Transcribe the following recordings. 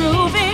wanna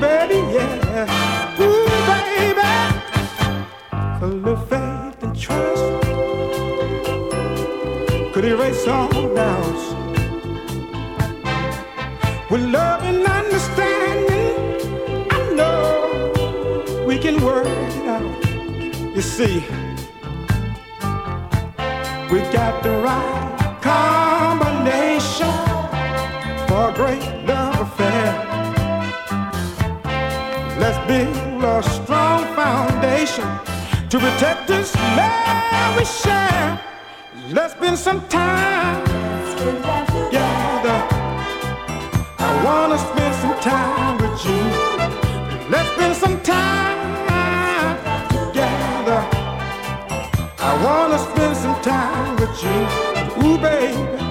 baby, yeah. Ooh, baby. A little faith and trust could erase all doubts. With love and understanding, I know we can work it out. You see, we got the right foundation to protect this love we share. Let's spend some time together. I wanna spend some time with you. Let's spend some time together. I wanna spend some time with you. Ooh, baby.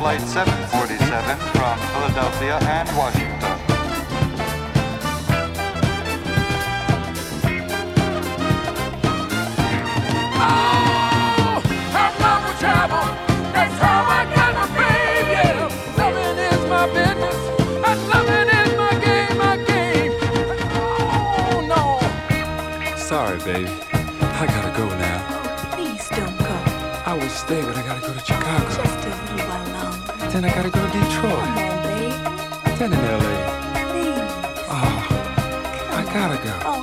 Flight 747 from Philadelphia and Washington. Oh, I love to travel, that's how I gotta be, yeah. Loving is my business, and loving is my game, my game. Oh, no. Sorry, baby. I gotta go now. Please don't go. I will stay, but I gotta go to Chicago. Just then I gotta go to Detroit. Come on, babe. Then in LA. Please. Oh, ah, I gotta go. Oh.